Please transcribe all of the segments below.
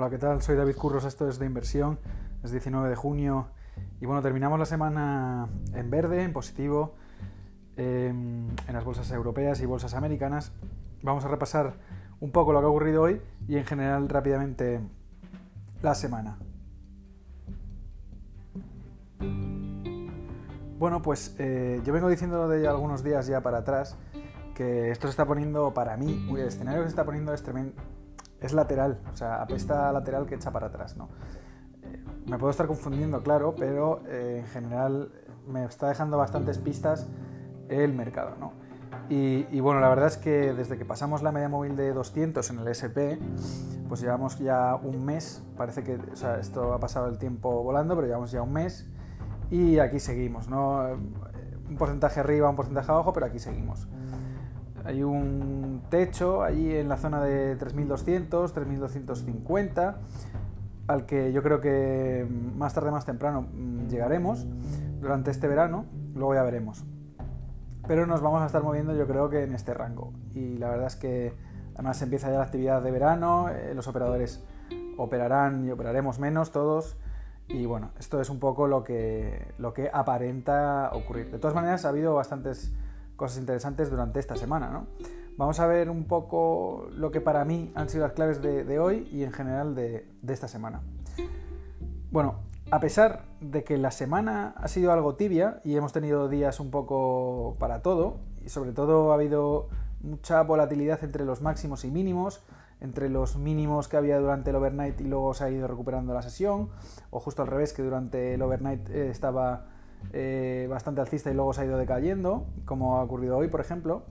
Hola, ¿qué tal? Soy David Curros, esto es de inversión, es 19 de junio y bueno, terminamos la semana en verde, en positivo, em, en las bolsas europeas y bolsas americanas. Vamos a repasar un poco lo que ha ocurrido hoy y en general rápidamente la semana. Bueno, pues eh, yo vengo diciendo de algunos días ya para atrás que esto se está poniendo para mí, el escenario que se está poniendo es tremendo, es lateral, o sea, apesta lateral que echa para atrás, ¿no? Eh, me puedo estar confundiendo, claro, pero eh, en general me está dejando bastantes pistas el mercado, ¿no? Y, bueno, la verdad es que desde que pasamos la media móvil de 200 en el SP, pues llevamos ya un mes, parece que, o sea, esto ha pasado el tiempo volando, pero llevamos ya un mes y aquí seguimos, ¿no? Un porcentaje arriba, un porcentaje abajo, pero aquí seguimos. Hay un techo allí en la zona de 3200, 3250, al que yo creo que más tarde, más temprano mm, llegaremos durante este verano, luego ya veremos. Pero nos vamos a estar moviendo yo creo que en este rango. Y la verdad es que además empieza ya la actividad de verano, eh, los operadores operarán y operaremos menos todos. Y bueno, esto es un poco lo que, lo que aparenta ocurrir. De todas maneras, ha habido bastantes cosas interesantes durante esta semana. ¿no? Vamos a ver un poco lo que para mí han sido las claves de, hoy y en general de, esta semana. Bueno, a pesar de que la semana ha sido algo tibia y hemos tenido días un poco para todo, y sobre todo ha habido mucha volatilidad entre los máximos y mínimos, entre los mínimos que había durante el overnight y luego se ha ido recuperando la sesión, o justo al revés, que durante el overnight eh, estaba eh, bastante alcista y luego se ha ido decayendo, como ha ocurrido hoy, por ejemplo.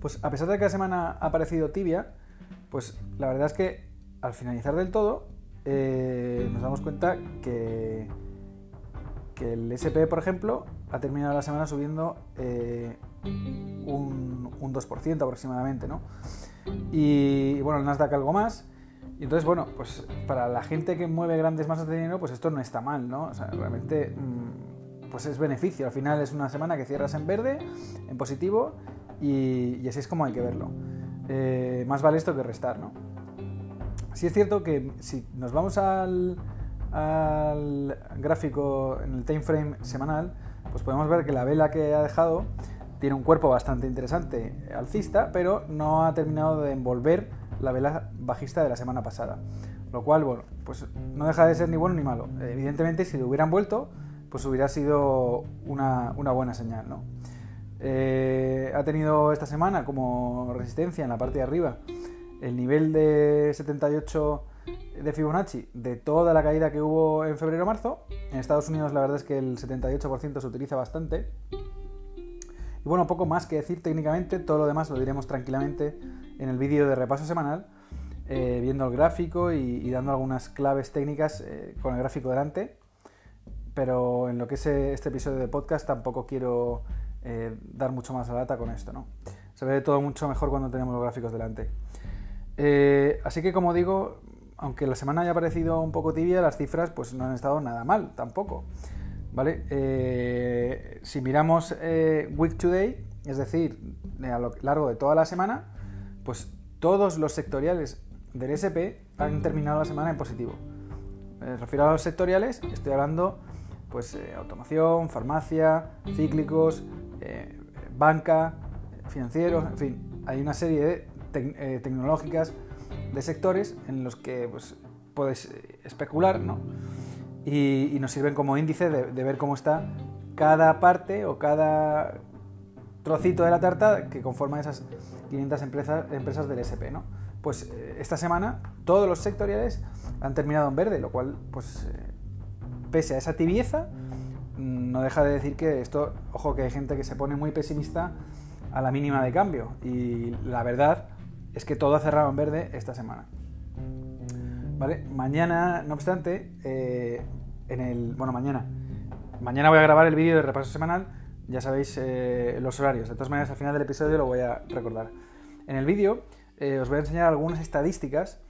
Pues a pesar de que la semana ha parecido tibia, pues la verdad es que al finalizar del todo eh, nos damos cuenta que, que el SP, por ejemplo, ha terminado la semana subiendo eh, un, un, 2% aproximadamente, ¿no? Y bueno, el Nasdaq algo más, y entonces, bueno, pues para la gente que mueve grandes masas de dinero, pues esto no está mal, ¿no? O sea, realmente, mm, pues es beneficio. Al final es una semana que cierras en verde, en positivo, y, así es como hay que verlo. Eh, más vale esto que restar, ¿no? Sí es cierto que si nos vamos al, al gráfico en el time frame semanal, pues podemos ver que la vela que ha dejado tiene un cuerpo bastante interesante alcista, pero no ha terminado de envolver la vela bajista de la semana pasada. Lo cual, bueno, pues no deja de ser ni bueno ni malo. Evidentemente, si lo hubieran vuelto, pues hubiera sido una, buena señal, ¿no? Eh, ha tenido esta semana como resistencia en la parte de arriba el nivel de 78 de Fibonacci de toda la caída que hubo en febrero-marzo. En Estados Unidos la verdad es que el 78% se utiliza bastante. Y bueno, poco más que decir técnicamente, todo lo demás lo diremos tranquilamente en el vídeo de repaso semanal, eh, viendo el gráfico y, dando algunas claves técnicas eh, con el gráfico delante. Pero en lo que es eh, este episodio de podcast tampoco quiero dar mucho más a lata con esto, ¿no? Se ve todo mucho mejor cuando tenemos los gráficos delante. así que como digo, aunque la semana haya parecido un poco tibia, las cifras pues no han estado nada mal tampoco. ¿Vale? si miramos week to day, es decir, a lo largo de toda la semana, pues todos los sectoriales del SP han terminado la semana en positivo. Me refiero a los sectoriales, estoy hablando pues eh, automoción, farmacia, cíclicos, eh, banca, financieros, en fin, hay una serie de eh, tecnológicas de sectores en los que pues, puedes especular, ¿no? Y, nos sirven como índice de, de ver cómo está cada parte o cada trocito de la tarta que conforma esas 500 empresas, empresas del SP, ¿no? Pues eh, esta semana todos los sectoriales han terminado en verde, lo cual, pues, eh, pese a esa tibieza, mm, no deja de decir que esto, ojo, que hay gente que se pone muy pesimista a la mínima de cambio. Y la verdad es que todo ha cerrado en verde esta semana. ¿Vale? Mañana, no obstante, eh, en el. Bueno, mañana. Mañana voy a grabar el vídeo de repaso semanal ya sabéis eh, los horarios. De todas maneras, al final del episodio lo voy a recordar. En el vídeo eh, os voy a enseñar algunas estadísticas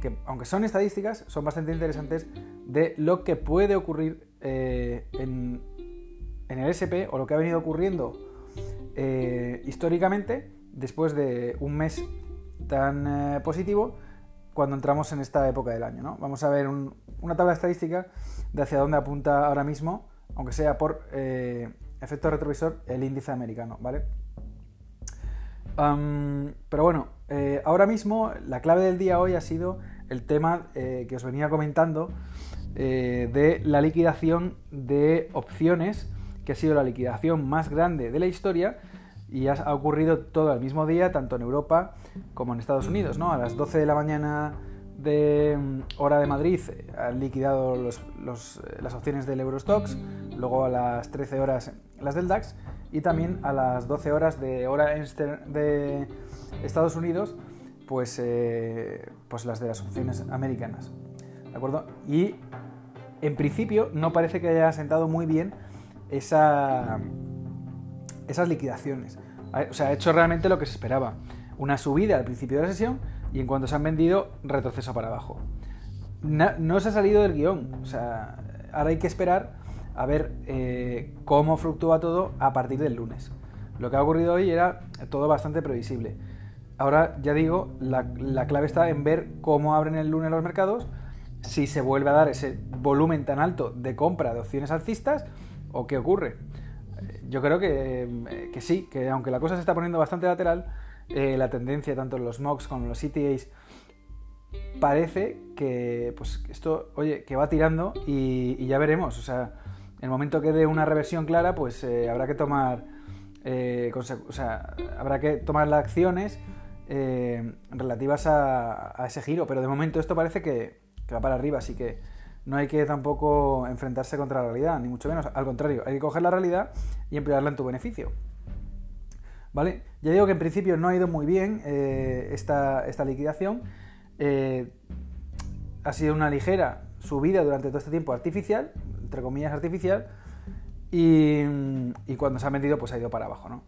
que, aunque son estadísticas, son bastante interesantes de lo que puede ocurrir en, el SP o lo que ha venido ocurriendo históricamente después de un mes tan positivo cuando entramos en esta época del año. ¿no? Vamos a ver una tabla estadística de hacia dónde apunta ahora mismo, aunque sea por eh, efecto retrovisor, el índice americano. ¿vale? pero bueno, eh, ahora mismo la clave del día hoy ha sido el tema eh, que os venía comentando de la liquidación de opciones, que ha sido la liquidación más grande de la historia y ha, ocurrido todo el mismo día, tanto en Europa como en Estados Unidos, ¿no? A las 12 de la mañana de mm, hora de Madrid eh, han liquidado eh, las opciones del Eurostox, luego a las 13 horas las del DAX y también a las 12 horas de hora de Estados Unidos, pues, eh, pues las de las opciones americanas. ¿De acuerdo? Y en principio no parece que haya sentado muy bien esa, esas liquidaciones. O sea, ha hecho realmente lo que se esperaba. Una subida al principio de la sesión y en cuanto se han vendido, retroceso para abajo. No, se ha salido del guion. O sea, ahora hay que esperar a ver eh, cómo fluctúa todo a partir del lunes. Lo que ha ocurrido hoy era todo bastante previsible. Ahora, ya digo, la, la clave está en ver cómo abren el lunes los mercados, si se vuelve a dar ese volumen tan alto de compra de opciones alcistas o qué ocurre yo creo eh, que, sí, que aunque la cosa se está poniendo bastante lateral, eh, la tendencia tanto en los MOX como en los CTAs parece que pues esto, oye, que va tirando y, ya veremos. O sea, en el momento que dé una reversión clara, pues eh, habrá que tomar o sea, habrá que tomar las acciones relativas a, ese giro. Pero de momento esto parece que, que va para arriba, así que no hay que tampoco enfrentarse contra la realidad, ni mucho menos. Al contrario, hay que coger la realidad y emplearla en tu beneficio. ¿Vale? Ya digo que en principio no ha ido muy bien eh, esta, liquidación. Eh, ha sido una ligera subida durante todo este tiempo artificial, entre comillas artificial, y, y cuando se ha vendido pues ha ido para abajo, ¿no?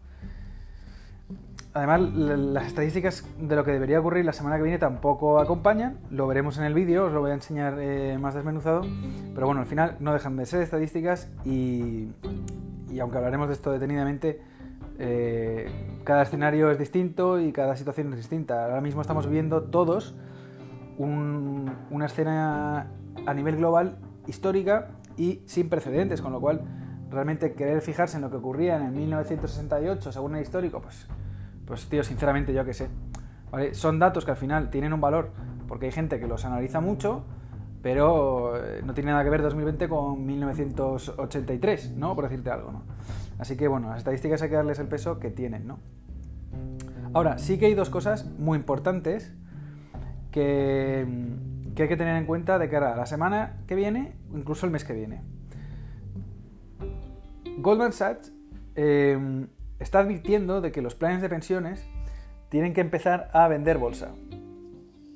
Además, las estadísticas de lo que debería ocurrir la semana que viene tampoco acompañan. Lo veremos en el vídeo, os lo voy a enseñar eh, más desmenuzado. Pero bueno, al final no dejan de ser estadísticas y, aunque hablaremos de esto detenidamente, eh, cada escenario es distinto y cada situación es distinta. Ahora mismo estamos viviendo todos una escena a nivel global histórica y sin precedentes, con lo cual realmente querer fijarse en lo que ocurría en el 1968 según el histórico, pues pues tío, sinceramente yo qué sé. Son datos que al final tienen un valor porque hay gente que los analiza mucho, pero eh, no tiene nada que ver 2020 con 1983, ¿no? Por decirte algo. Así que bueno, las estadísticas hay que darles el peso que tienen, ¿no? Ahora, sí que hay dos cosas muy importantes que, hay que tener en cuenta de cara a la semana que viene, incluso el mes que viene. Goldman Sachs eh, está advirtiendo de que los planes de pensiones tienen que empezar a vender bolsa.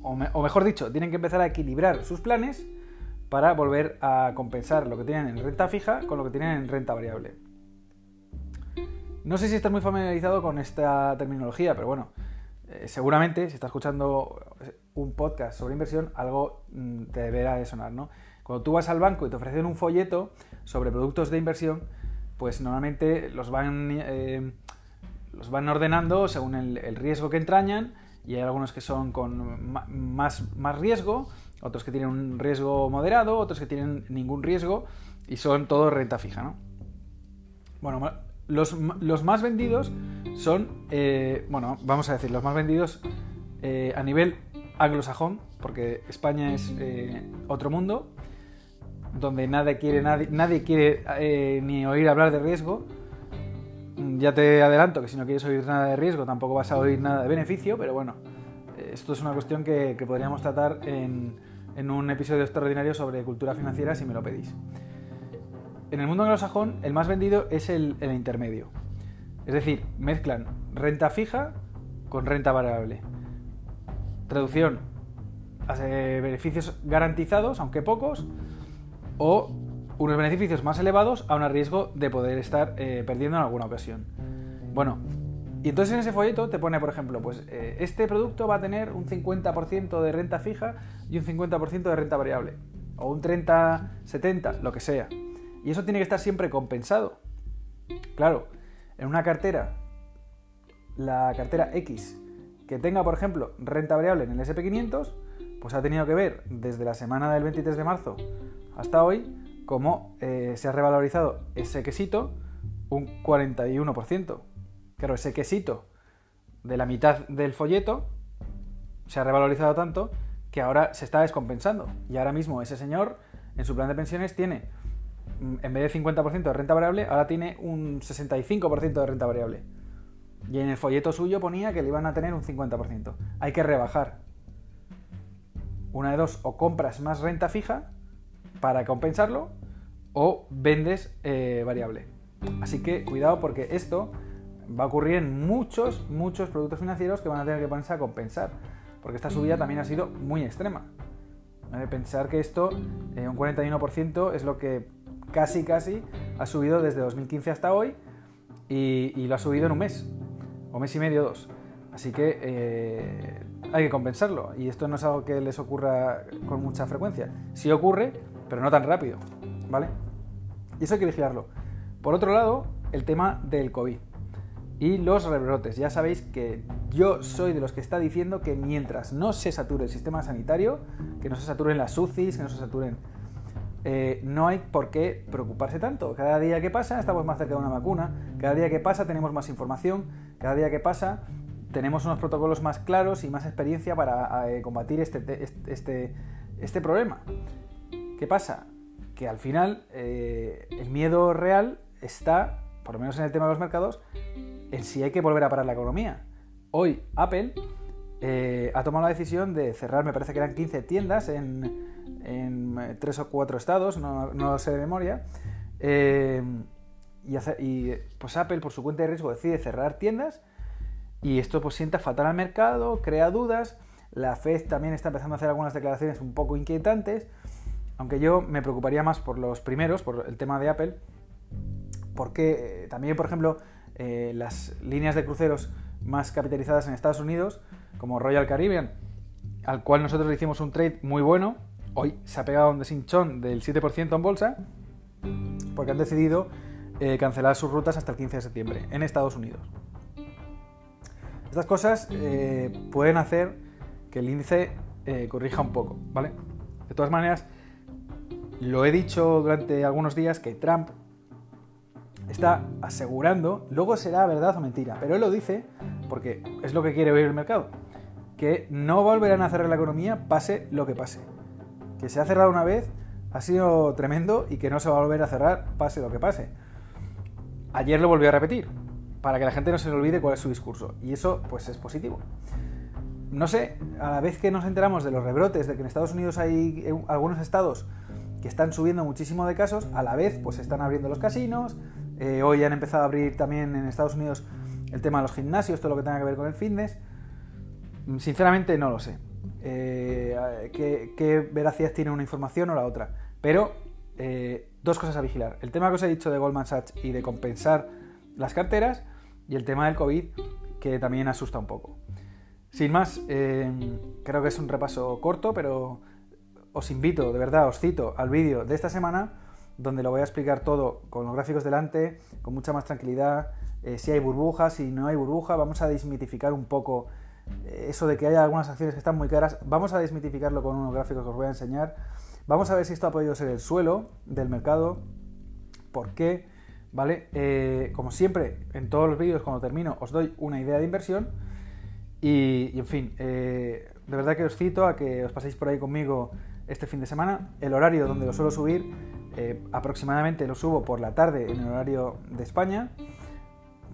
O, mejor dicho, tienen que empezar a equilibrar sus planes para volver a compensar lo que tienen en renta fija con lo que tienen en renta variable. No sé si estás muy familiarizado con esta terminología, pero bueno, eh, seguramente si estás escuchando un podcast sobre inversión, algo mm, te deberá de sonar, ¿no? Cuando tú vas al banco y te ofrecen un folleto sobre productos de inversión, pues normalmente los van, eh, los van ordenando según el, riesgo que entrañan y hay algunos que son con más, más riesgo, otros que tienen un riesgo moderado, otros que tienen ningún riesgo y son todo renta fija. ¿no? Bueno, los, más vendidos son, eh, bueno, vamos a decir, los más vendidos eh, a nivel anglosajón, porque España es otro mundo, donde nadie quiere, nadie, nadie quiere eh, ni oír hablar de riesgo. Mm, ya te adelanto que si no quieres oír nada de riesgo tampoco vas a oír nada de beneficio, pero bueno, eh, esto es una cuestión que, podríamos tratar en, un episodio extraordinario sobre cultura financiera si me lo pedís. En el mundo anglosajón, el más vendido es el, intermedio. Es decir, mezclan renta fija con renta variable. Traducción, beneficios garantizados, aunque pocos, o unos beneficios más elevados a un riesgo de poder estar eh, perdiendo en alguna ocasión. Bueno, y entonces en ese folleto te pone, por ejemplo, pues eh, este producto va a tener un 50% de renta fija y un 50% de renta variable, o un 30-70, lo que sea. Y eso tiene que estar siempre compensado. Claro, en una cartera, la cartera X, que tenga, por ejemplo, renta variable en el SP500, pues ha tenido que ver desde la semana del 23 de marzo hasta hoy cómo eh, se ha revalorizado ese quesito un 41%. Claro, ese quesito de la mitad del folleto se ha revalorizado tanto que ahora se está descompensando. Y ahora mismo ese señor en su plan de pensiones tiene, mm, en vez de 50% de renta variable, ahora tiene un 65% de renta variable. Y en el folleto suyo ponía que le iban a tener un 50%. Hay que rebajar. Una de dos, o compras más renta fija para compensarlo, o vendes eh, variable. Así que cuidado porque esto va a ocurrir en muchos, muchos productos financieros que van a tener que ponerse a compensar. Porque esta subida también ha sido muy extrema. Pensar que esto, eh, un 41%, es lo que casi, casi ha subido desde 2015 hasta hoy y, lo ha subido en un mes, o mes y medio, dos. Así que eh, hay que compensarlo y esto no es algo que les ocurra con mucha frecuencia. Sí ocurre, pero no tan rápido, ¿vale? Y eso hay que vigilarlo. Por otro lado, el tema del COVID y los rebrotes. Ya sabéis que yo soy de los que está diciendo que mientras no se sature el sistema sanitario, que no se saturen las UCIs, que no se saturen... Eh, no hay por qué preocuparse tanto. Cada día que pasa estamos más cerca de una vacuna, cada día que pasa tenemos más información, cada día que pasa tenemos unos protocolos más claros y más experiencia para eh, combatir este, este, este, problema. ¿Qué pasa? Que al final eh, el miedo real está, por lo menos en el tema de los mercados, en si hay que volver a parar la economía. Hoy Apple eh, ha tomado la decisión de cerrar, me parece que eran 15 tiendas en, en tres o cuatro estados, no, lo sé de memoria. Eh, y, y, pues Apple, por su cuenta de riesgo, decide cerrar tiendas y esto pues sienta fatal al mercado, crea dudas. La Fed también está empezando a hacer algunas declaraciones un poco inquietantes, aunque yo me preocuparía más por los primeros, por el tema de Apple, porque eh, también, por ejemplo, eh, las líneas de cruceros más capitalizadas en Estados Unidos, como Royal Caribbean, al cual nosotros le hicimos un trade muy bueno, hoy se ha pegado un desinchón del 7% en bolsa, porque han decidido eh, cancelar sus rutas hasta el 15 de septiembre en Estados Unidos. Estas cosas pueden hacer que el índice corrija un poco, ¿vale? De todas maneras, lo he dicho durante algunos días que Trump está asegurando, luego será verdad o mentira, pero él lo dice porque es lo que quiere oír el mercado, que no volverán a cerrar la economía pase lo que pase. Que se ha cerrado una vez ha sido tremendo y que no se va a volver a cerrar pase lo que pase. Ayer lo volvió a repetir, para que la gente no se le olvide cuál es su discurso, y eso pues es positivo. No sé, a la vez que nos enteramos de los rebrotes, de que en Estados Unidos hay algunos estados que están subiendo muchísimo de casos, a la vez pues están abriendo los casinos, eh, hoy han empezado a abrir también en Estados Unidos el tema de los gimnasios, todo lo que tenga que ver con el fitness. Mm, sinceramente no lo sé. Eh, ¿qué, veracidad tiene una información o la otra? Pero eh, dos cosas a vigilar. El tema que os he dicho de Goldman Sachs y de compensar las carteras y el tema del COVID que también asusta un poco. Sin más, creo que es un repaso corto, pero os invito, de verdad, os cito al vídeo de esta semana donde lo voy a explicar todo con los gráficos delante, con mucha más tranquilidad, eh, si hay burbujas, si no hay burbuja, vamos a desmitificar un poco eh, eso de que hay algunas acciones que están muy caras, vamos a desmitificarlo con unos gráficos que os voy a enseñar, vamos a ver si esto ha podido ser el suelo del mercado, por qué, ¿vale? Eh, como siempre, en todos los vídeos cuando termino os doy una idea de inversión y, en fin, de verdad que os cito a que os paséis por ahí conmigo este fin de semana, el horario donde lo suelo subir eh, aproximadamente lo subo por la tarde en el horario de España,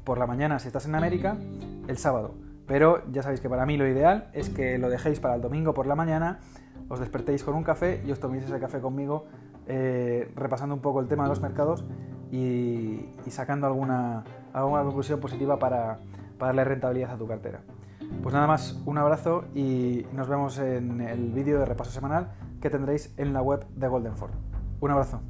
por la mañana si estás en América, el sábado. Pero ya sabéis que para mí lo ideal es que lo dejéis para el domingo por la mañana, os despertéis con un café y os toméis ese café conmigo, eh, repasando un poco el tema de los mercados y, sacando alguna, alguna conclusión positiva para, para darle rentabilidad a tu cartera. Pues nada más, un abrazo y nos vemos en el vídeo de repaso semanal que tendréis en la web de Goldenford. Un abrazo.